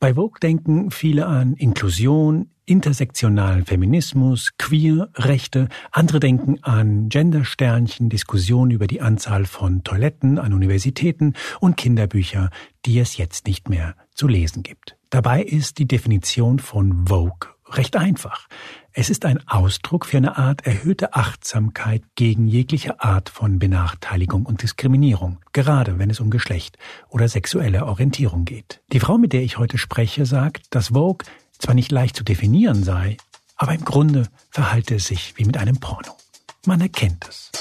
Bei Vogue denken viele an Inklusion, intersektionalen Feminismus, Queer, Rechte. Andere denken an Gendersternchen, Diskussionen über die Anzahl von Toiletten an Universitäten und Kinderbücher, die es jetzt nicht mehr zu lesen gibt. Dabei ist die Definition von Vogue recht einfach. Es ist ein Ausdruck für eine Art erhöhte Achtsamkeit gegen jegliche Art von Benachteiligung und Diskriminierung, gerade wenn es um Geschlecht oder sexuelle Orientierung geht. Die Frau, mit der ich heute spreche, sagt, dass Vogue zwar nicht leicht zu definieren sei, aber im Grunde verhalte es sich wie mit einem Porno. Man erkennt es.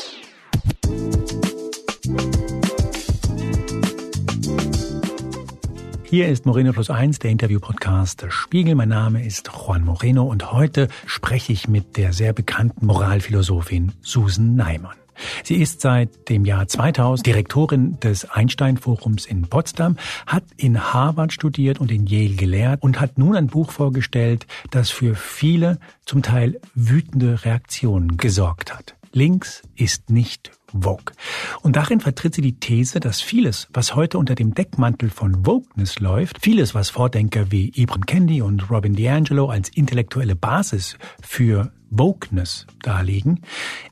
Hier ist Moreno Plus Eins, der Interview-Podcast des Spiegel. Mein Name ist Juan Moreno und heute spreche ich mit der sehr bekannten Moralphilosophin Susan Neimann. Sie ist seit dem Jahr 2000 Direktorin des Einstein-Forums in Potsdam, hat in Harvard studiert und in Yale gelehrt und hat nun ein Buch vorgestellt, das für viele zum Teil wütende Reaktionen gesorgt hat. Links ist nicht Vogue. Und darin vertritt sie die These, dass vieles, was heute unter dem Deckmantel von Wokeness läuft, vieles, was Vordenker wie Ibram Kendi und Robin DiAngelo als intellektuelle Basis für Wokeness darlegen,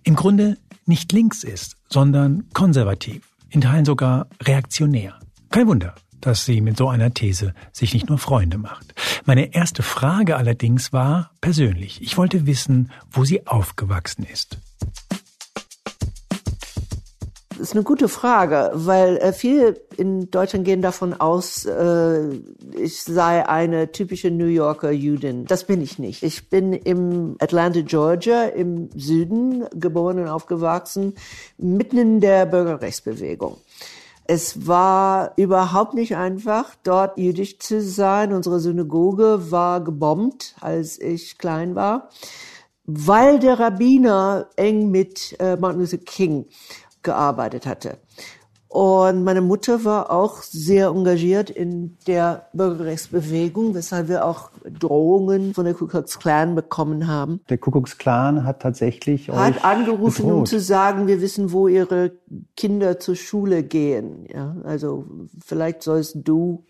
im Grunde nicht links ist, sondern konservativ, in Teilen sogar reaktionär. Kein Wunder, dass sie mit so einer These sich nicht nur Freunde macht. Meine erste Frage allerdings war persönlich. Ich wollte wissen, wo sie aufgewachsen ist. Das ist eine gute Frage, weil äh, viele in Deutschland gehen davon aus, äh, ich sei eine typische New Yorker Jüdin. Das bin ich nicht. Ich bin im Atlanta, Georgia, im Süden geboren und aufgewachsen, mitten in der Bürgerrechtsbewegung. Es war überhaupt nicht einfach, dort jüdisch zu sein. Unsere Synagoge war gebombt, als ich klein war, weil der Rabbiner eng mit äh, Martin Luther King gearbeitet hatte. Und meine Mutter war auch sehr engagiert in der Bürgerrechtsbewegung, weshalb wir auch Drohungen von der Ku Klux Klan bekommen haben. Der Ku Klux Klan hat tatsächlich hat angerufen, bedroht. um zu sagen, wir wissen, wo ihre Kinder zur Schule gehen. Ja, also vielleicht sollst du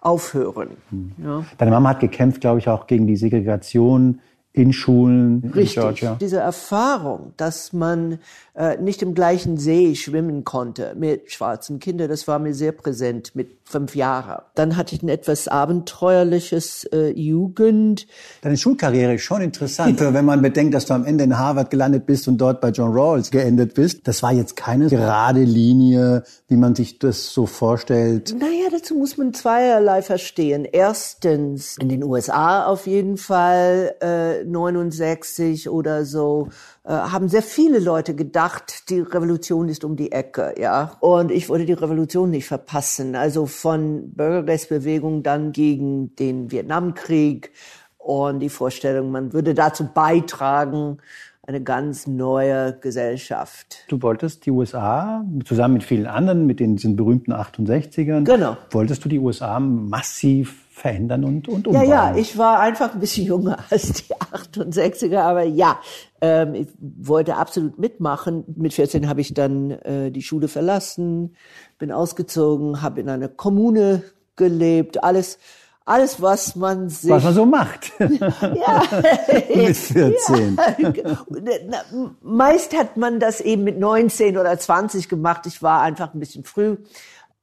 aufhören. Hm. Ja. Deine Mama hat gekämpft, glaube ich, auch gegen die Segregation in Schulen Richtig. in Georgia. Diese Erfahrung, dass man äh, nicht im gleichen See schwimmen konnte mit schwarzen Kindern, das war mir sehr präsent mit fünf Jahren. Dann hatte ich ein etwas abenteuerliches äh, Jugend. Deine Schulkarriere ist schon interessant, wenn man bedenkt, dass du am Ende in Harvard gelandet bist und dort bei John Rawls geendet bist. Das war jetzt keine gerade Linie, wie man sich das so vorstellt. Naja, dazu muss man zweierlei verstehen. Erstens, in den USA auf jeden Fall, äh, 69 oder so, äh, haben sehr viele Leute gedacht, die Revolution ist um die Ecke, ja. Und ich wollte die Revolution nicht verpassen. Also von Bürgerrechtsbewegung dann gegen den Vietnamkrieg und die Vorstellung, man würde dazu beitragen, eine ganz neue Gesellschaft. Du wolltest die USA zusammen mit vielen anderen, mit den, diesen berühmten 68ern, genau. wolltest du die USA massiv verändern und, und umbauen. Ja, ja, ich war einfach ein bisschen jünger als die 68er, aber ja, ähm, ich wollte absolut mitmachen. Mit 14 habe ich dann äh, die Schule verlassen, bin ausgezogen, habe in einer Kommune gelebt, alles alles, was man sich... Was man so macht. ja. mit 14. Ja. Meist hat man das eben mit 19 oder 20 gemacht. Ich war einfach ein bisschen früh.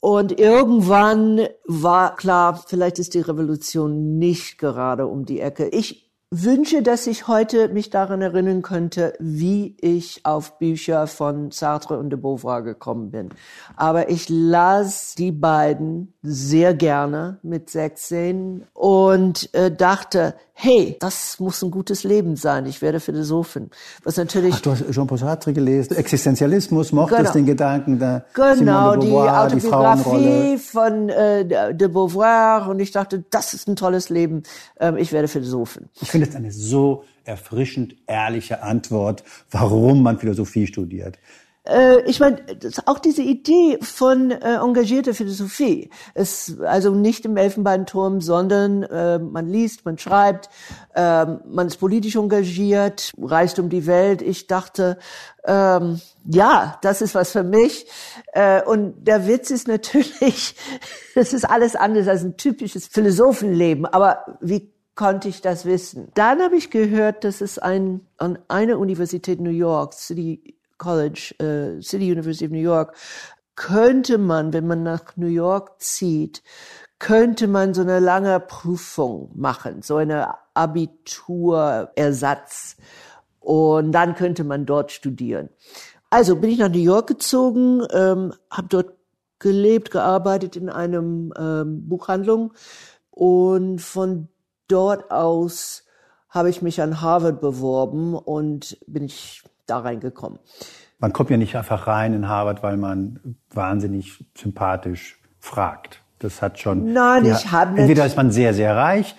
Und irgendwann war klar, vielleicht ist die Revolution nicht gerade um die Ecke. Ich wünsche, dass ich heute mich daran erinnern könnte, wie ich auf Bücher von Sartre und de Beauvoir gekommen bin. Aber ich las die beiden sehr gerne mit 16 und äh, dachte, hey, das muss ein gutes Leben sein. Ich werde Philosophin. Was natürlich. Ach, du hast Jean-Paul Sartre gelesen. Existenzialismus, mochtest genau. den Gedanken der Genau, de Beauvoir, die Autobiografie die von äh, de Beauvoir. Und ich dachte, das ist ein tolles Leben. Ähm, ich werde Philosophin. Ich finde es eine so erfrischend ehrliche Antwort, warum man Philosophie studiert. Äh, ich meine, auch diese Idee von äh, engagierter Philosophie ist also nicht im Elfenbeinturm, sondern äh, man liest, man schreibt, äh, man ist politisch engagiert, reist um die Welt. Ich dachte, ähm, ja, das ist was für mich. Äh, und der Witz ist natürlich, das ist alles anders als ein typisches Philosophenleben. Aber wie konnte ich das wissen? Dann habe ich gehört, dass es ein, an einer Universität New York, City College, äh, City University of New York, könnte man, wenn man nach New York zieht, könnte man so eine lange Prüfung machen, so eine Abiturersatz. Und dann könnte man dort studieren. Also bin ich nach New York gezogen, ähm, habe dort gelebt, gearbeitet in einem ähm, Buchhandlung und von dort aus habe ich mich an Harvard beworben und bin ich da reingekommen. Man kommt ja nicht einfach rein in Harvard, weil man wahnsinnig sympathisch fragt. Das hat schon. Nein, ja, ich habe Entweder ist man sehr, sehr reich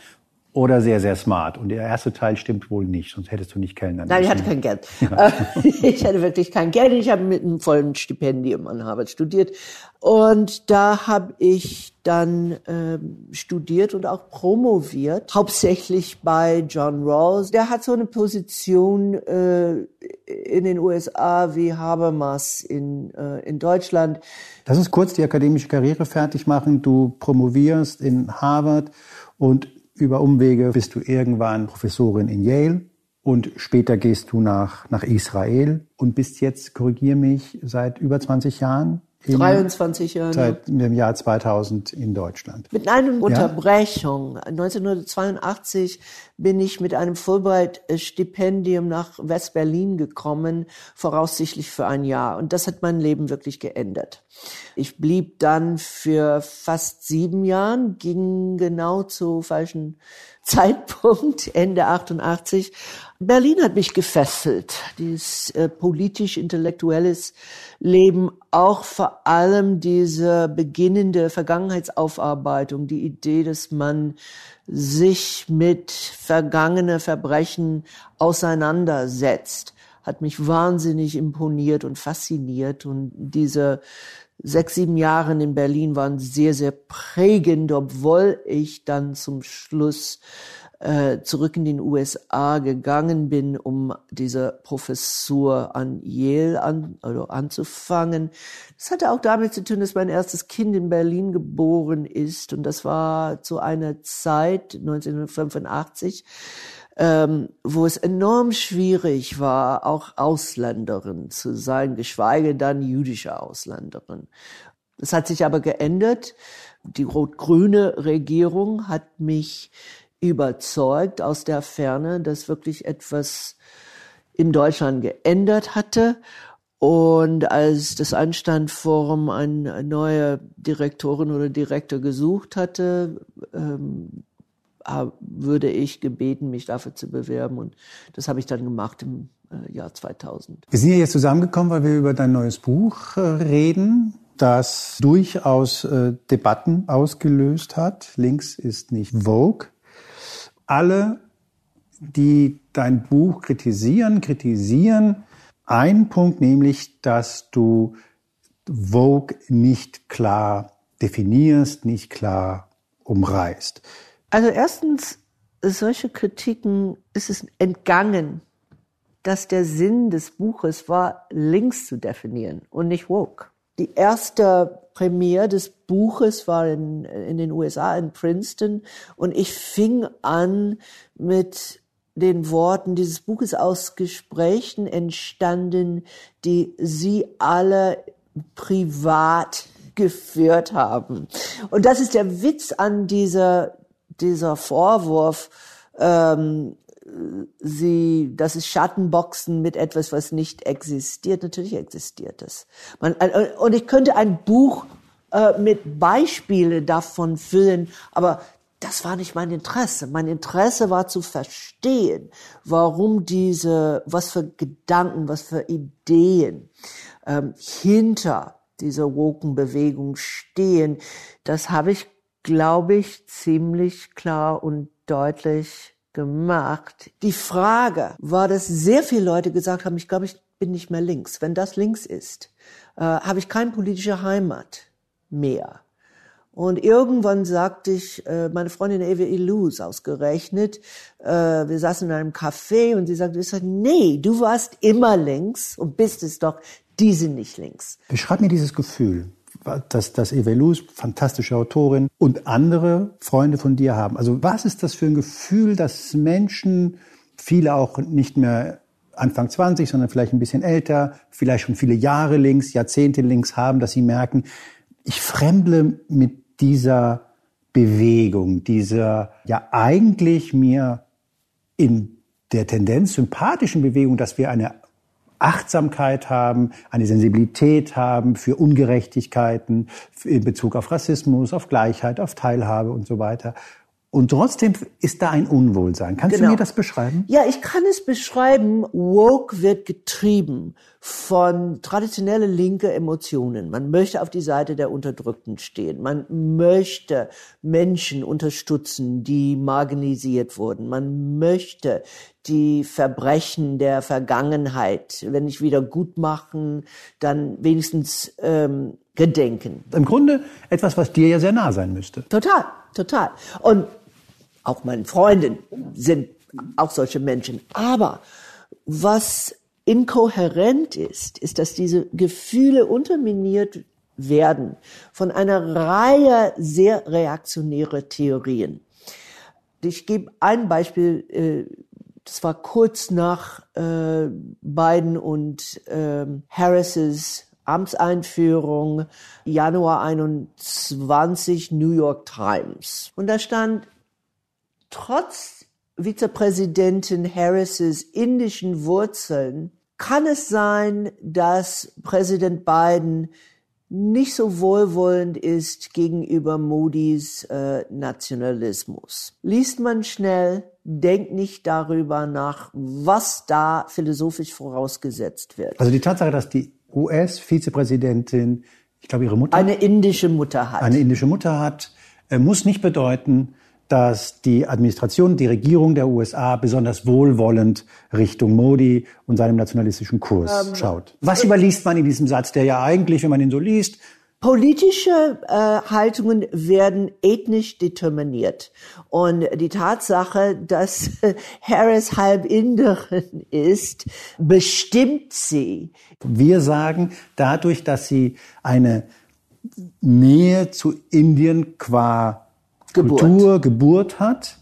oder sehr, sehr smart. Und der erste Teil stimmt wohl nicht, sonst hättest du nicht kellnern Nein, ich hatte kein Geld. Ja. ich hatte wirklich kein Geld. Ich habe mit einem vollen Stipendium an Harvard studiert. Und da habe ich dann ähm, studiert und auch promoviert, hauptsächlich bei John Rawls. Der hat so eine Position äh, in den USA wie Habermas in, äh, in Deutschland. Lass uns kurz die akademische Karriere fertig machen. Du promovierst in Harvard und über Umwege bist du irgendwann Professorin in Yale und später gehst du nach, nach Israel und bist jetzt, korrigier mich, seit über 20 Jahren 23 Jahre. Seit dem Jahr 2000 in Deutschland. Mit einer Unterbrechung. Ja? 1982 bin ich mit einem Fulbright-Stipendium nach West-Berlin gekommen, voraussichtlich für ein Jahr. Und das hat mein Leben wirklich geändert. Ich blieb dann für fast sieben Jahren, ging genau zu falschen Zeitpunkt, Ende 88. Berlin hat mich gefesselt, dieses äh, politisch-intellektuelles Leben, auch vor allem diese beginnende Vergangenheitsaufarbeitung, die Idee, dass man sich mit vergangene Verbrechen auseinandersetzt, hat mich wahnsinnig imponiert und fasziniert und diese sechs, sieben Jahre in Berlin waren sehr, sehr prägend, obwohl ich dann zum Schluss äh, zurück in den USA gegangen bin, um diese Professur an Yale an, also anzufangen. Das hatte auch damit zu tun, dass mein erstes Kind in Berlin geboren ist und das war zu einer Zeit, 1985, ähm, wo es enorm schwierig war, auch Ausländerin zu sein, geschweige dann jüdische Ausländerin. Das hat sich aber geändert. Die rot-grüne Regierung hat mich überzeugt aus der Ferne, dass wirklich etwas in Deutschland geändert hatte. Und als das Anstandforum eine neue Direktorin oder Direktor gesucht hatte, ähm, würde ich gebeten, mich dafür zu bewerben. Und das habe ich dann gemacht im äh, Jahr 2000. Wir sind hier jetzt zusammengekommen, weil wir über dein neues Buch äh, reden, das durchaus äh, Debatten ausgelöst hat. Links ist nicht Vogue. Alle, die dein Buch kritisieren, kritisieren einen Punkt, nämlich, dass du Vogue nicht klar definierst, nicht klar umreißt. Also erstens, solche Kritiken ist es entgangen, dass der Sinn des Buches war, Links zu definieren und nicht woke. Die erste Premiere des Buches war in, in den USA, in Princeton, und ich fing an mit den Worten dieses Buches aus Gesprächen entstanden, die Sie alle privat geführt haben. Und das ist der Witz an dieser dieser Vorwurf, ähm, sie, das ist Schattenboxen mit etwas, was nicht existiert. Natürlich existiert es. Man, äh, und ich könnte ein Buch äh, mit Beispielen davon füllen, aber das war nicht mein Interesse. Mein Interesse war zu verstehen, warum diese, was für Gedanken, was für Ideen ähm, hinter dieser Woken-Bewegung stehen. Das habe ich glaube ich, ziemlich klar und deutlich gemacht. Die Frage war, dass sehr viele Leute gesagt haben, ich glaube, ich bin nicht mehr links. Wenn das links ist, äh, habe ich keine politische Heimat mehr. Und irgendwann sagte ich, äh, meine Freundin Eva Ilus ausgerechnet, äh, wir saßen in einem Café und sie sagte, sag, nee, du warst immer links und bist es doch, die sind nicht links. Beschreib mir dieses Gefühl, dass, dass Eva Ilus, fantastische Autorin, und andere Freunde von dir haben. Also was ist das für ein Gefühl, dass Menschen, viele auch nicht mehr Anfang 20, sondern vielleicht ein bisschen älter, vielleicht schon viele Jahre links, Jahrzehnte links haben, dass sie merken, ich fremble mit dieser Bewegung, dieser ja eigentlich mir in der Tendenz sympathischen Bewegung, dass wir eine Achtsamkeit haben, eine Sensibilität haben für Ungerechtigkeiten in Bezug auf Rassismus, auf Gleichheit, auf Teilhabe und so weiter. Und trotzdem ist da ein Unwohlsein. Kannst genau. du mir das beschreiben? Ja, ich kann es beschreiben. Woke wird getrieben von traditionelle linke Emotionen. Man möchte auf die Seite der Unterdrückten stehen. Man möchte Menschen unterstützen, die marginalisiert wurden. Man möchte die Verbrechen der Vergangenheit, wenn nicht wieder gut machen, dann wenigstens ähm, gedenken. Im Grunde etwas, was dir ja sehr nah sein müsste. Total, total. Und auch meine Freundin sind auch solche Menschen. Aber was inkohärent ist, ist, dass diese Gefühle unterminiert werden von einer Reihe sehr reaktionärer Theorien. Ich gebe ein Beispiel, äh, das war kurz nach äh, Biden und äh, Harrises Amtseinführung, Januar 21, New York Times. Und da stand, trotz Vizepräsidentin Harrises indischen Wurzeln kann es sein, dass Präsident Biden nicht so wohlwollend ist gegenüber Modis äh, Nationalismus. Liest man schnell, denkt nicht darüber nach, was da philosophisch vorausgesetzt wird. Also die Tatsache, dass die US-Vizepräsidentin, ich glaube ihre Mutter, eine indische Mutter hat, eine indische Mutter hat, äh, muss nicht bedeuten, dass die Administration, die Regierung der USA besonders wohlwollend Richtung Modi und seinem nationalistischen Kurs ähm, schaut. Was überliest man in diesem Satz, der ja eigentlich, wenn man ihn so liest, Politische äh, Haltungen werden ethnisch determiniert. Und die Tatsache, dass Harris halb Inderin ist, bestimmt sie. Wir sagen, dadurch, dass sie eine Nähe zu Indien qua Geburt. Kultur, Geburt hat,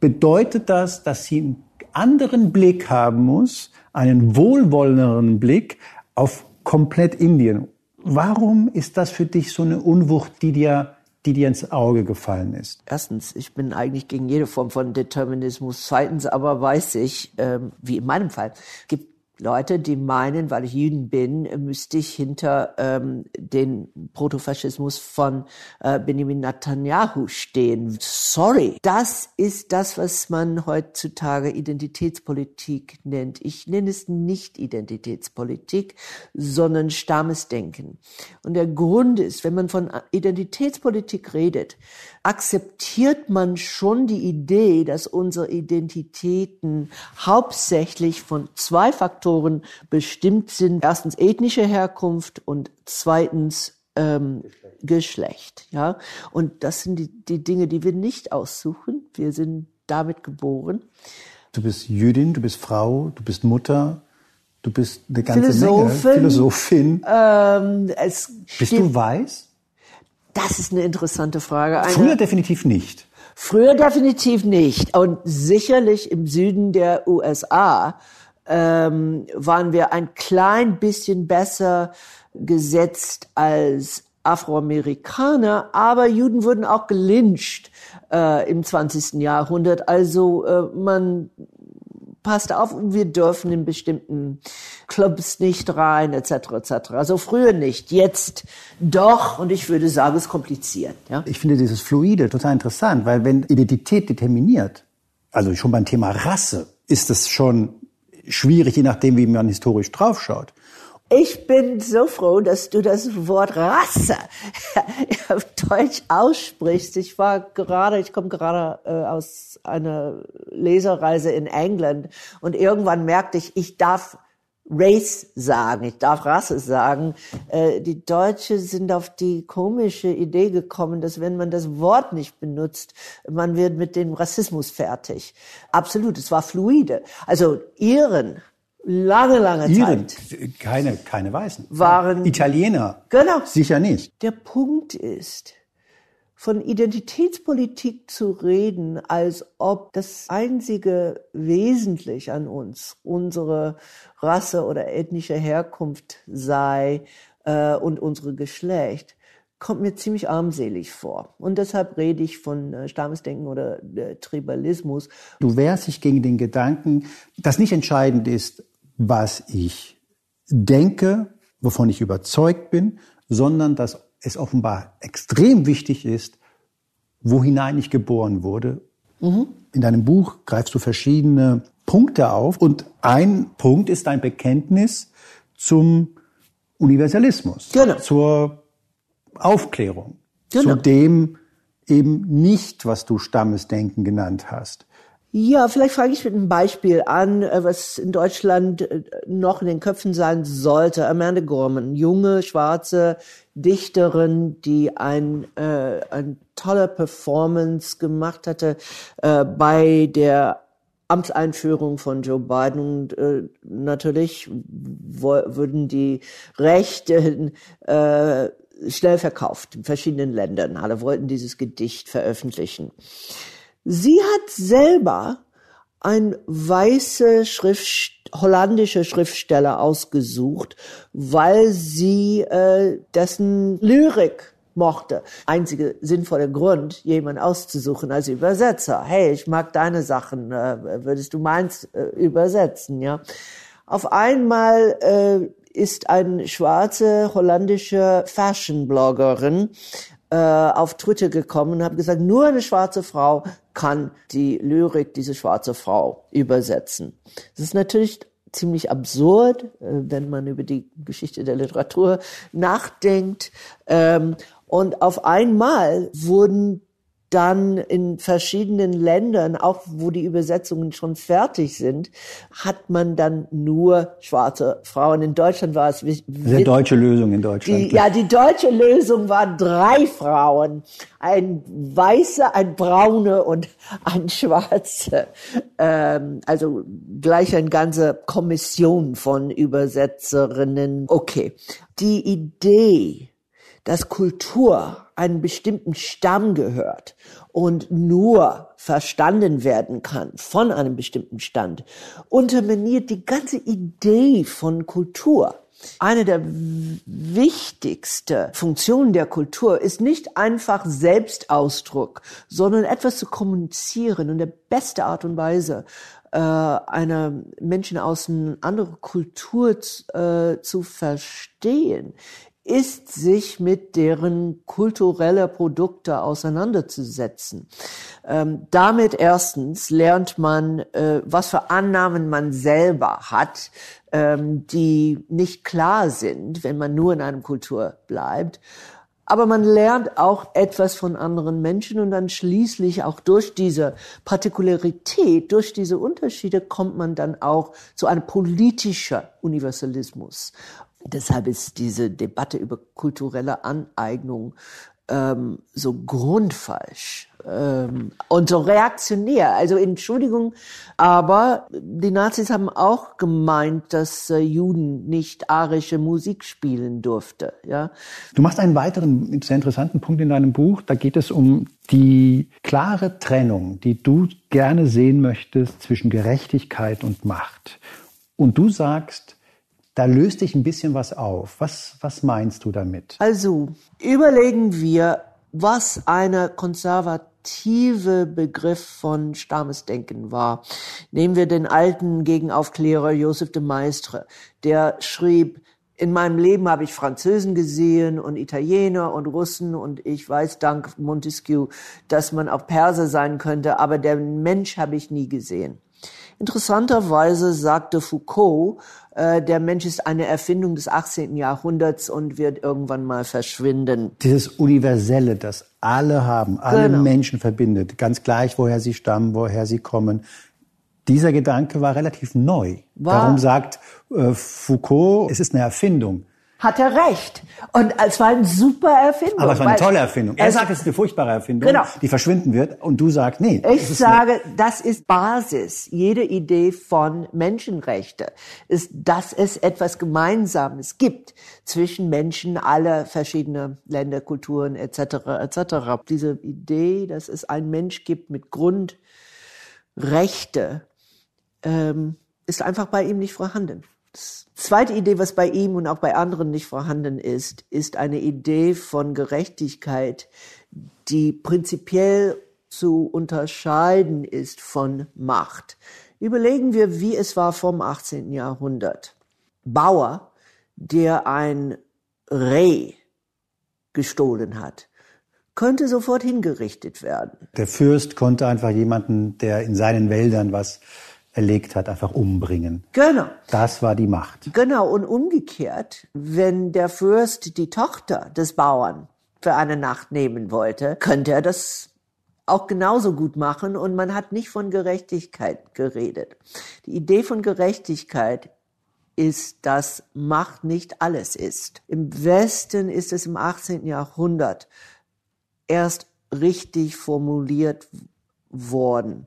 bedeutet das, dass sie einen anderen Blick haben muss, einen wohlwollenderen Blick auf komplett Indien. Warum ist das für dich so eine Unwucht, die dir die dir ins Auge gefallen ist? Erstens, ich bin eigentlich gegen jede Form von Determinismus. Zweitens aber weiß ich, ähm, wie in meinem Fall, gibt Leute, die meinen, weil ich Jüden bin, müsste ich hinter ähm, den Protofaschismus von äh, Benjamin Netanyahu stehen. Sorry, das ist das, was man heutzutage Identitätspolitik nennt. Ich nenne es nicht Identitätspolitik, sondern Stammesdenken. Und der Grund ist, wenn man von Identitätspolitik redet, akzeptiert man schon die Idee, dass unsere Identitäten hauptsächlich von zwei Faktoren bestimmt sind. Erstens ethnische Herkunft und zweitens ähm, Geschlecht. Geschlecht. Ja, und das sind die, die Dinge, die wir nicht aussuchen. Wir sind damit geboren. Du bist Jüdin, du bist Frau, du bist Mutter, du bist eine ganze Philosophin. Menge Philosophin. Ähm, bist du weiß? Das ist eine interessante Frage. Eine, Früher definitiv nicht. Früher definitiv nicht. Und sicherlich im Süden der USA ähm, waren wir ein klein bisschen besser gesetzt als Afroamerikaner, aber Juden wurden auch gelyncht äh, im 20. Jahrhundert. Also äh, man passt auf, wir dürfen in bestimmten Clubs nicht rein, etc., etc. Also früher nicht, jetzt doch, und ich würde sagen, es ist kompliziert. Ja? Ich finde dieses Fluide total interessant, weil wenn Identität determiniert, also schon beim Thema Rasse, ist es schon schwierig, je nachdem, wie man historisch draufschaut. Ich bin so froh, dass du das Wort Rasse auf Deutsch aussprichst. Ich war gerade, ich komme gerade äh, aus einer Leserreise in England und irgendwann merkte ich, ich darf Race sagen, ich darf Rasse sagen. Äh, die Deutsche sind auf die komische Idee gekommen, dass wenn man das Wort nicht benutzt, man wird mit dem Rassismus fertig. Absolut, es war fluide. Also Iren, lange, lange Iren, Zeit. Keine, keine Weißen. Waren Italiener. Genau. Sicher nicht. Der Punkt ist, von Identitätspolitik zu reden, als ob das einzige wesentlich an uns unsere Rasse oder ethnische Herkunft sei äh, und unsere Geschlecht, kommt mir ziemlich armselig vor. Und deshalb rede ich von äh, Stammesdenken oder äh, Tribalismus. Du wehrst dich gegen den Gedanken, dass nicht entscheidend ist, was ich denke, wovon ich überzeugt bin, sondern dass es offenbar extrem wichtig ist, wo hinein ich geboren wurde. Mhm. In deinem Buch greifst du verschiedene Punkte auf und ein Punkt ist dein Bekenntnis zum Universalismus, genau. zur Aufklärung, genau. zu dem eben nicht, was du Stammesdenken genannt hast. Ja, vielleicht frage ich mit einem Beispiel an, äh, was in Deutschland äh, noch in den Köpfen sein sollte. Amanda Gorman, junge, schwarze Dichterin, die ein, äh, ein tolle Performance gemacht hatte äh, bei der Amtseinführung von Joe Biden und äh, natürlich würden die Rechte äh, schnell verkauft in verschiedenen Ländern. Alle wollten dieses Gedicht veröffentlichen. Sie hat selber ein weiße Schrift, holländische Schriftsteller ausgesucht, weil sie äh, dessen Lyrik mochte. Einzige sinnvolle Grund, jemanden auszusuchen als Übersetzer. Hey, ich mag deine Sachen, äh, würdest du meins äh, übersetzen, ja? Auf einmal äh, ist eine schwarze holländische Fashion-Bloggerin äh, auf Twitter gekommen und habe gesagt, nur eine schwarze Frau kann die Lyrik diese schwarze Frau übersetzen. Das ist natürlich ziemlich absurd, äh, wenn man über die Geschichte der Literatur nachdenkt. Ähm, und auf einmal wurden dann in verschiedenen Ländern, auch wo die Übersetzungen schon fertig sind, hat man dann nur schwarze Frauen. In Deutschland war es wie, die deutsche Lösung in Deutschland. Die, ja, die deutsche Lösung war drei Frauen, ein weiße, ein braune und ein schwarze. Ähm, also gleich eine ganze Kommission von Übersetzerinnen. Okay, die Idee dass Kultur einen bestimmten Stamm gehört und nur verstanden werden kann von einem bestimmten Stand, unterminiert die ganze Idee von Kultur. Eine der wichtigsten Funktionen der Kultur ist nicht einfach Selbstausdruck, sondern etwas zu kommunizieren und der beste Art und Weise, äh, einer Menschen aus einer anderen Kultur äh, zu verstehen, ist, sich mit deren kulturelle Produkte auseinanderzusetzen. Ähm, damit erstens lernt man, äh, was für Annahmen man selber hat, ähm, die nicht klar sind, wenn man nur in einem Kultur bleibt. Aber man lernt auch etwas von anderen Menschen und dann schließlich auch durch diese Partikularität, durch diese Unterschiede kommt man dann auch zu einem politischen Universalismus. Deshalb ist diese Debatte über kulturelle Aneignung ähm, so grundfalsch ähm, und so reaktionär. Also Entschuldigung, aber die Nazis haben auch gemeint, dass äh, Juden nicht arische Musik spielen durfte. Ja. Du machst einen weiteren sehr interessanten Punkt in deinem Buch. Da geht es um die klare Trennung, die du gerne sehen möchtest zwischen Gerechtigkeit und Macht. Und du sagst, da löst sich ein bisschen was auf. Was, was meinst du damit? Also, überlegen wir, was eine konservative Begriff von Stammesdenken war. Nehmen wir den alten Gegenaufklärer Joseph de Maistre, der schrieb, in meinem Leben habe ich Französen gesehen und Italiener und Russen und ich weiß dank Montesquieu, dass man auch Perser sein könnte, aber der Mensch habe ich nie gesehen. Interessanterweise sagte Foucault, äh, der Mensch ist eine Erfindung des 18. Jahrhunderts und wird irgendwann mal verschwinden. Dieses Universelle, das alle haben, alle genau. Menschen verbindet, ganz gleich, woher sie stammen, woher sie kommen. Dieser Gedanke war relativ neu. War Darum sagt äh, Foucault, es ist eine Erfindung hat er recht. Und es war eine super Erfindung. Aber es war eine tolle Erfindung. Er sagt, es ist eine furchtbare Erfindung, genau. die verschwinden wird. Und du sagst, nee. Ich sage, das ist Basis. Jede Idee von Menschenrechte ist, dass es etwas Gemeinsames gibt zwischen Menschen aller verschiedene Länder, Kulturen etc. etc. Diese Idee, dass es einen Mensch gibt mit Grundrechte, ähm, ist einfach bei ihm nicht vorhanden. Zweite Idee, was bei ihm und auch bei anderen nicht vorhanden ist, ist eine Idee von Gerechtigkeit, die prinzipiell zu unterscheiden ist von Macht. Überlegen wir, wie es war vom 18. Jahrhundert. Bauer, der ein Reh gestohlen hat, könnte sofort hingerichtet werden. Der Fürst konnte einfach jemanden, der in seinen Wäldern was erlegt hat, einfach umbringen. Genau. Das war die Macht. Genau. Und umgekehrt, wenn der Fürst die Tochter des Bauern für eine Nacht nehmen wollte, könnte er das auch genauso gut machen und man hat nicht von Gerechtigkeit geredet. Die Idee von Gerechtigkeit ist, dass Macht nicht alles ist. Im Westen ist es im 18. Jahrhundert erst richtig formuliert worden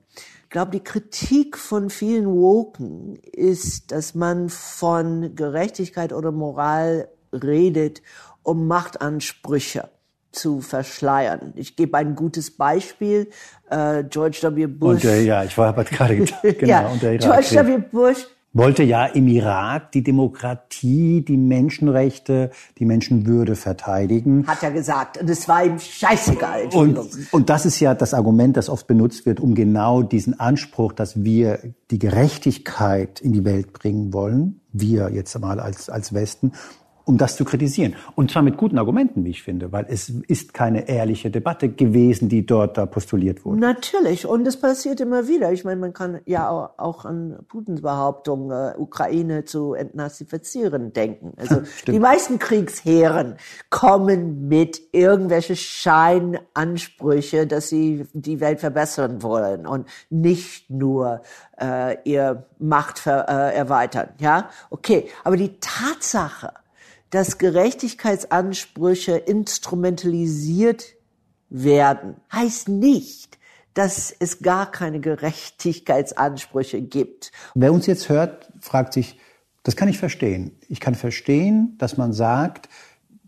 glaube, die Kritik von vielen Woken ist, dass man von Gerechtigkeit oder Moral redet, um Machtansprüche zu verschleiern. Ich gebe ein gutes Beispiel. Äh, George W. Bush. Und, äh, ja, ich war gerade genau. ja, George W. Bush wollte ja im Irak die Demokratie, die Menschenrechte, die Menschenwürde verteidigen. Hat er gesagt. Und es war ihm scheißegal. Und, und das ist ja das Argument, das oft benutzt wird, um genau diesen Anspruch, dass wir die Gerechtigkeit in die Welt bringen wollen, wir jetzt mal als, als Westen, um das zu kritisieren. Und zwar mit guten Argumenten, wie ich finde, weil es ist keine ehrliche Debatte gewesen, die dort da postuliert wurde. Natürlich. Und es passiert immer wieder. Ich meine, man kann ja auch an Putins Behauptung, äh, Ukraine zu entnazifizieren, denken. Also die meisten Kriegsheeren kommen mit irgendwelche Scheinansprüche, dass sie die Welt verbessern wollen und nicht nur äh, ihr Macht ver, äh, erweitern. Ja, okay. Aber die Tatsache, dass Gerechtigkeitsansprüche instrumentalisiert werden, heißt nicht, dass es gar keine Gerechtigkeitsansprüche gibt. Wer uns jetzt hört, fragt sich, das kann ich verstehen. Ich kann verstehen, dass man sagt,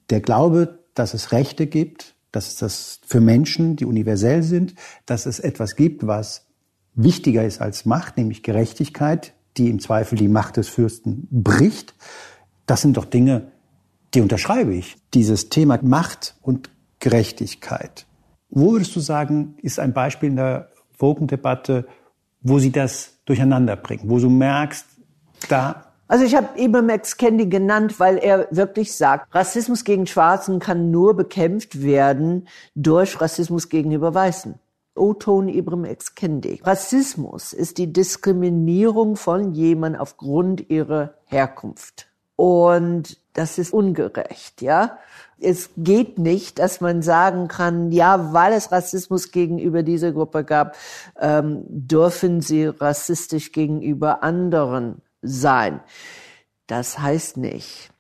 der Glaube, dass es Rechte gibt, dass es das für Menschen, die universell sind, dass es etwas gibt, was wichtiger ist als Macht, nämlich Gerechtigkeit, die im Zweifel die Macht des Fürsten bricht. Das sind doch Dinge, die unterschreibe ich. Dieses Thema Macht und Gerechtigkeit. Wo würdest du sagen, ist ein Beispiel in der Wokendebatte, wo sie das durcheinander bringen, wo du merkst, da also ich habe eben Max Kendi genannt, weil er wirklich sagt, Rassismus gegen Schwarzen kann nur bekämpft werden durch Rassismus gegenüber Weißen. Oton Ibram X. Kendi. Rassismus ist die Diskriminierung von jemandem aufgrund ihrer Herkunft. Und das ist ungerecht, ja. Es geht nicht, dass man sagen kann, ja, weil es Rassismus gegenüber dieser Gruppe gab, ähm, dürfen sie rassistisch gegenüber anderen sein. Das heißt nicht,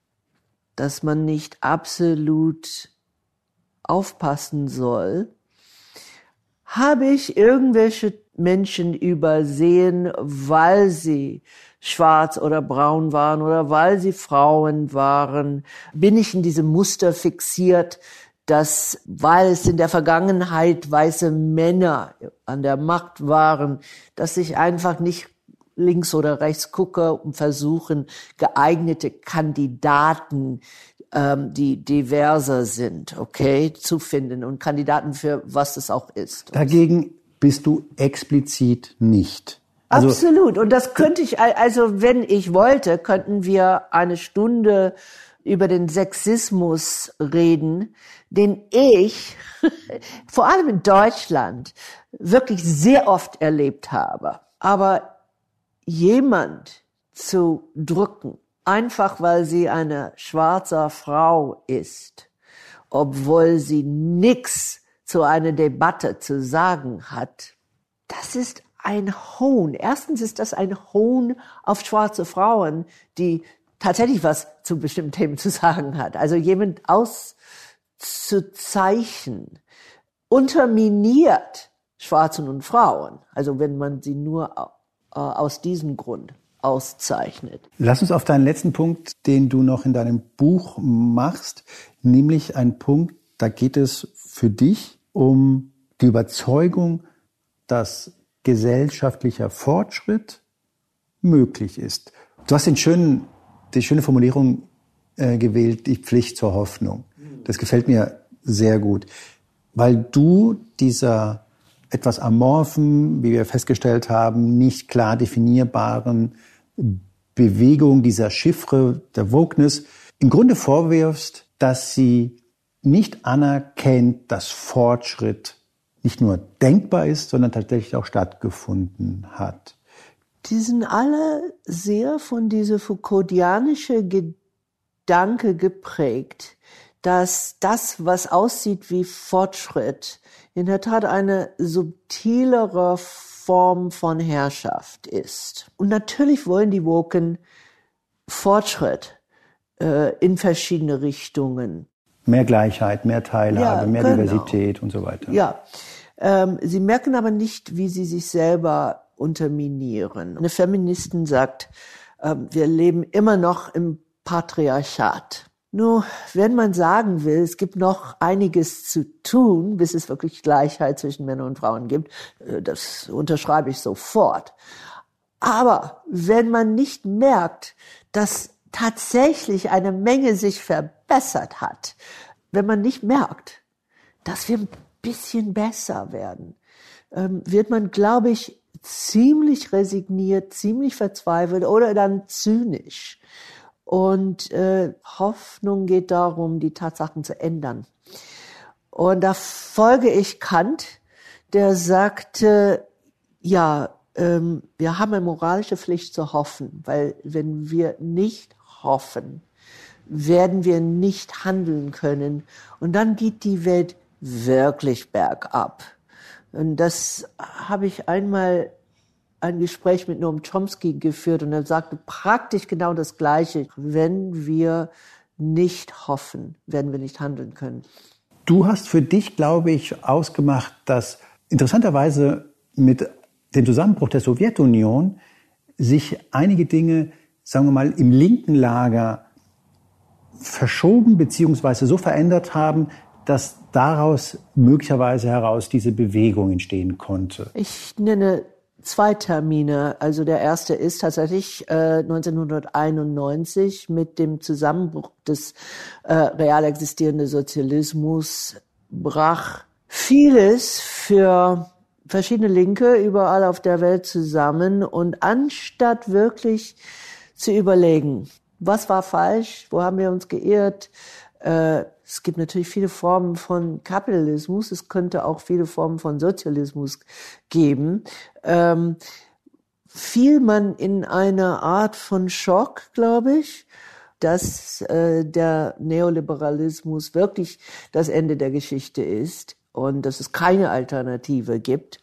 dass man nicht absolut aufpassen soll. Habe ich irgendwelche Menschen übersehen, weil sie schwarz oder braun waren oder weil sie Frauen waren, bin ich in diesem Muster fixiert, dass, weil es in der Vergangenheit weiße Männer an der Macht waren, dass ich einfach nicht links oder rechts gucke und versuchen, geeignete Kandidaten, ähm, die diverser sind, okay, zu finden und Kandidaten für was es auch ist. Dagegen bist du explizit nicht. Also, Absolut. Und das könnte ich, also wenn ich wollte, könnten wir eine Stunde über den Sexismus reden, den ich vor allem in Deutschland wirklich sehr oft erlebt habe. Aber jemand zu drücken, einfach weil sie eine schwarze Frau ist, obwohl sie nichts zu einer Debatte zu sagen hat, das ist ein Hohn. Erstens ist das ein Hohn auf schwarze Frauen, die tatsächlich was zu bestimmten Themen zu sagen hat. Also jemand auszuzeichnen, unterminiert Schwarzen und Frauen. Also wenn man sie nur äh, aus diesem Grund auszeichnet. Lass uns auf deinen letzten Punkt, den du noch in deinem Buch machst, nämlich ein Punkt, da geht es für dich um die Überzeugung, dass gesellschaftlicher Fortschritt möglich ist. Du hast den schönen, die schöne Formulierung äh, gewählt, die Pflicht zur Hoffnung. Das gefällt mir sehr gut, weil du dieser etwas amorphen, wie wir festgestellt haben, nicht klar definierbaren Bewegung dieser Chiffre der Wokeness im Grunde vorwirfst, dass sie nicht anerkennt, dass Fortschritt nicht nur denkbar ist, sondern tatsächlich auch stattgefunden hat. Die sind alle sehr von dieser Foucauldianische Gedanke geprägt, dass das, was aussieht wie Fortschritt, in der Tat eine subtilere Form von Herrschaft ist. Und natürlich wollen die Woken Fortschritt äh, in verschiedene Richtungen. Mehr Gleichheit, mehr Teilhabe, ja, mehr genau. Diversität und so weiter. Ja, ähm, sie merken aber nicht, wie sie sich selber unterminieren. Eine Feministin sagt, äh, wir leben immer noch im Patriarchat. Nur, wenn man sagen will, es gibt noch einiges zu tun, bis es wirklich Gleichheit zwischen Männern und Frauen gibt, äh, das unterschreibe ich sofort. Aber wenn man nicht merkt, dass tatsächlich eine Menge sich verbessert hat, wenn man nicht merkt, dass wir bisschen besser werden, ähm, wird man, glaube ich, ziemlich resigniert, ziemlich verzweifelt oder dann zynisch. Und äh, Hoffnung geht darum, die Tatsachen zu ändern. Und da folge ich Kant, der sagte, ja, ähm, wir haben eine moralische Pflicht zu hoffen, weil wenn wir nicht hoffen, werden wir nicht handeln können. Und dann geht die Welt wirklich bergab. Und das habe ich einmal ein Gespräch mit Noam Chomsky geführt und er sagte praktisch genau das Gleiche. Wenn wir nicht hoffen, werden wir nicht handeln können. Du hast für dich, glaube ich, ausgemacht, dass interessanterweise mit dem Zusammenbruch der Sowjetunion sich einige Dinge, sagen wir mal, im linken Lager verschoben beziehungsweise so verändert haben, dass daraus möglicherweise heraus diese Bewegung entstehen konnte. Ich nenne zwei Termine. Also der erste ist tatsächlich äh, 1991 mit dem Zusammenbruch des äh, real existierenden Sozialismus brach vieles für verschiedene Linke überall auf der Welt zusammen und anstatt wirklich zu überlegen, was war falsch, wo haben wir uns geirrt, äh, es gibt natürlich viele Formen von Kapitalismus, es könnte auch viele Formen von Sozialismus geben. Ähm, fiel man in eine Art von Schock, glaube ich, dass äh, der Neoliberalismus wirklich das Ende der Geschichte ist und dass es keine Alternative gibt.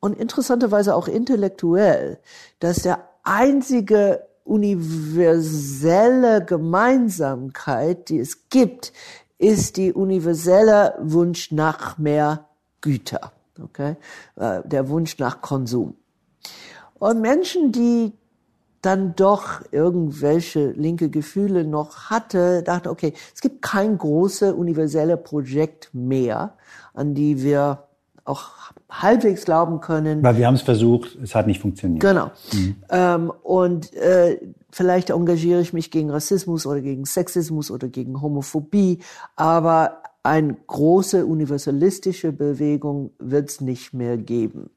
Und interessanterweise auch intellektuell, dass der einzige universelle Gemeinsamkeit, die es gibt, ist die universelle Wunsch nach mehr Güter, okay? Äh, der Wunsch nach Konsum. Und Menschen, die dann doch irgendwelche linke Gefühle noch hatte, dachte, okay, es gibt kein großes universelle Projekt mehr, an die wir auch halbwegs glauben können. Weil wir haben es versucht, es hat nicht funktioniert. Genau. Mhm. Ähm, und äh, vielleicht engagiere ich mich gegen Rassismus oder gegen Sexismus oder gegen Homophobie, aber eine große universalistische Bewegung wird es nicht mehr geben.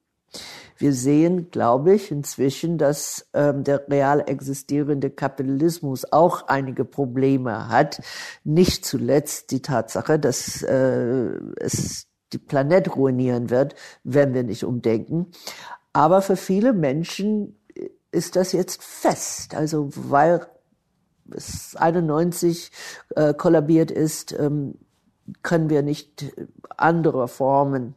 Wir sehen, glaube ich, inzwischen, dass ähm, der real existierende Kapitalismus auch einige Probleme hat. Nicht zuletzt die Tatsache, dass äh, es die Planet ruinieren wird, wenn wir nicht umdenken. Aber für viele Menschen ist das jetzt fest. Also weil es 91 äh, kollabiert ist, ähm, können wir nicht andere Formen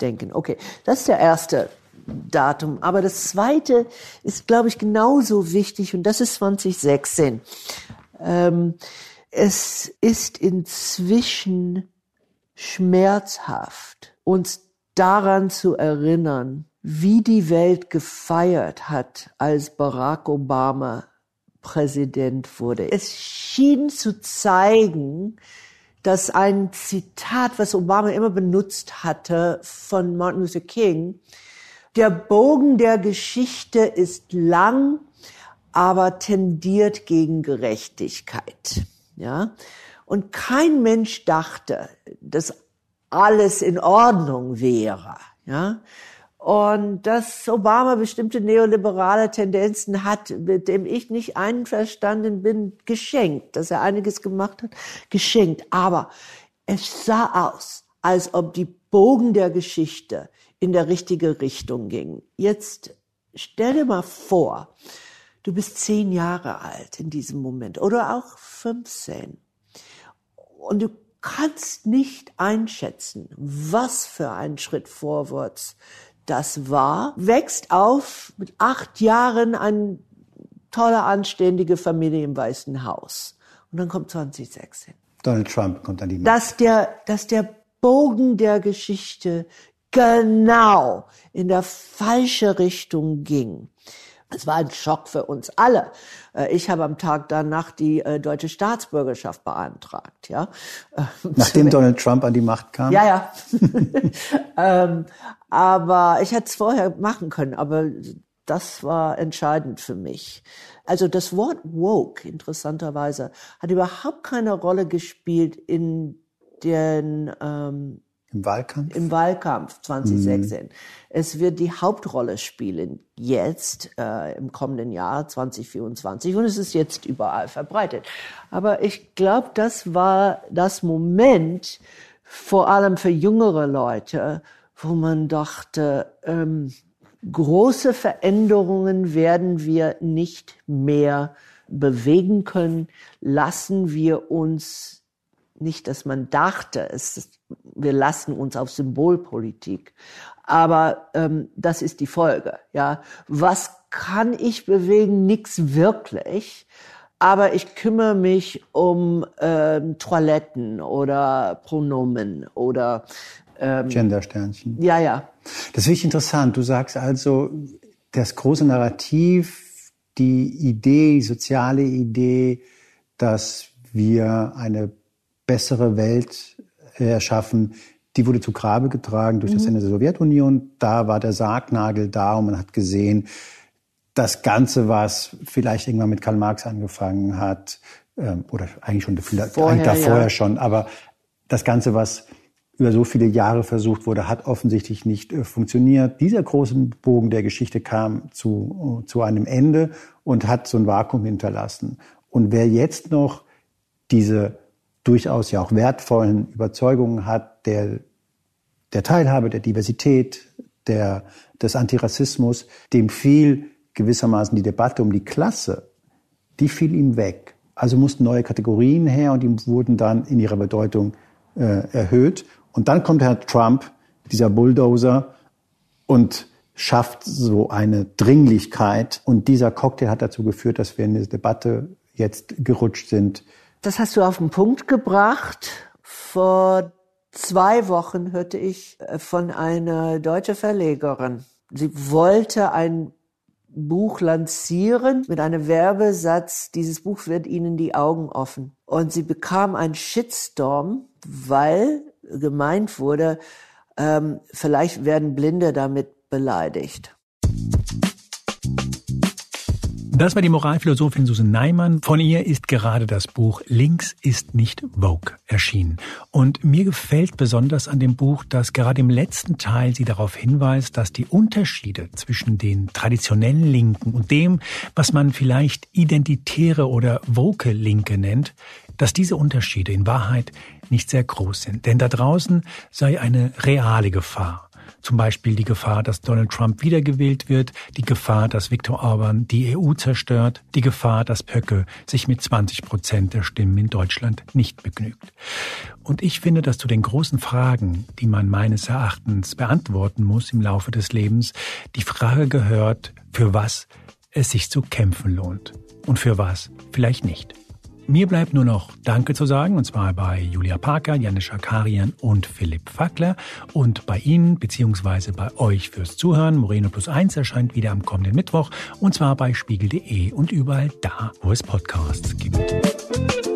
denken. Okay, das ist der erste Datum. Aber das zweite ist, glaube ich, genauso wichtig und das ist 2016. Ähm, es ist inzwischen schmerzhaft, uns daran zu erinnern, wie die Welt gefeiert hat, als Barack Obama Präsident wurde. Es schien zu zeigen, dass ein Zitat, was Obama immer benutzt hatte von Martin Luther King, der Bogen der Geschichte ist lang, aber tendiert gegen Gerechtigkeit. Ja? Und kein Mensch dachte, dass alles in Ordnung wäre. Ja? Und dass Obama bestimmte neoliberale Tendenzen hat, mit dem ich nicht einverstanden bin, geschenkt. Dass er einiges gemacht hat, geschenkt. Aber es sah aus, als ob die Bogen der Geschichte in der richtige Richtung gingen. Jetzt stell dir mal vor, du bist zehn Jahre alt in diesem Moment oder auch 15. Und du kannst nicht einschätzen, was für ein Schritt vorwärts das war, wächst auf mit acht Jahren eine tolle, anständige Familie im Weißen Haus. Und dann kommt 2016. Donald Trump kommt an die Macht. Dass der, dass der Bogen der Geschichte genau in der falsche Richtung ging. Es war ein Schock für uns alle. Äh, ich habe am Tag danach die äh, deutsche Staatsbürgerschaft beantragt, ja. Nachdem Donald Trump an die Macht kam? Ja, ja. ähm, aber ich hätte es vorher machen können, aber das war entscheidend für mich. Also das Wort woke, interessanterweise, hat überhaupt keine Rolle gespielt in den ähm, im Wahlkampf? Im Wahlkampf 2016. Mhm. Es wird die Hauptrolle spielen jetzt äh, im kommenden Jahr 2024 und es ist jetzt überall verbreitet. Aber ich glaube, das war das Moment, vor allem für jüngere Leute, wo man dachte, ähm, große Veränderungen werden wir nicht mehr bewegen können. Lassen wir uns nicht, dass man dachte, es ist, wir lassen uns auf Symbolpolitik. Aber ähm, das ist die Folge. Ja, was kann ich bewegen? Nix wirklich. Aber ich kümmere mich um ähm, Toiletten oder Pronomen oder ähm, Gendersternchen. Ja, ja. Das ist wirklich interessant. Du sagst also, das große Narrativ, die Idee, die soziale Idee, dass wir eine bessere Welt erschaffen, die wurde zu Grabe getragen durch mhm. das Ende der Sowjetunion. Da war der Sargnagel da und man hat gesehen, das Ganze, was vielleicht irgendwann mit Karl Marx angefangen hat, ähm, oder eigentlich schon vorher, eigentlich davor ja. schon, aber das Ganze, was über so viele Jahre versucht wurde, hat offensichtlich nicht äh, funktioniert. Dieser große Bogen der Geschichte kam zu, zu einem Ende und hat so ein Vakuum hinterlassen. Und wer jetzt noch diese durchaus ja auch wertvollen Überzeugungen hat, der, der Teilhabe, der Diversität, der, des Antirassismus, dem fiel gewissermaßen die Debatte um die Klasse, die fiel ihm weg. Also mussten neue Kategorien her und die wurden dann in ihrer Bedeutung äh, erhöht. Und dann kommt Herr Trump, dieser Bulldozer, und schafft so eine Dringlichkeit. Und dieser Cocktail hat dazu geführt, dass wir in diese Debatte jetzt gerutscht sind, das hast du auf den Punkt gebracht. Vor zwei Wochen hörte ich äh, von einer deutschen Verlegerin. Sie wollte ein Buch lancieren mit einem Werbesatz, dieses Buch wird Ihnen die Augen offen. Und sie bekam einen Shitstorm, weil gemeint wurde, ähm, vielleicht werden Blinde damit beleidigt. Das war die Moralphilosophin Susan Neimann. Von ihr ist gerade das Buch Links ist nicht Vogue erschienen. Und mir gefällt besonders an dem Buch, dass gerade im letzten Teil sie darauf hinweist, dass die Unterschiede zwischen den traditionellen Linken und dem, was man vielleicht identitäre oder woke Linke nennt, dass diese Unterschiede in Wahrheit nicht sehr groß sind. Denn da draußen sei eine reale Gefahr Zum Beispiel die Gefahr, dass Donald Trump wiedergewählt wird, die Gefahr, dass Viktor Orban die EU zerstört, die Gefahr, dass Pöcke sich mit 20 Prozent der Stimmen in Deutschland nicht begnügt. Und ich finde, dass zu den großen Fragen, die man meines Erachtens beantworten muss im Laufe des Lebens, die Frage gehört, für was es sich zu kämpfen lohnt und für was vielleicht nicht. Mir bleibt nur noch Danke zu sagen, und zwar bei Julia Parker, Janis Schakarian und Philipp Fackler und bei Ihnen beziehungsweise bei euch fürs Zuhören. Moreno Plus Eins erscheint wieder am kommenden Mittwoch und zwar bei spiegel.de und überall da, wo es Podcasts gibt.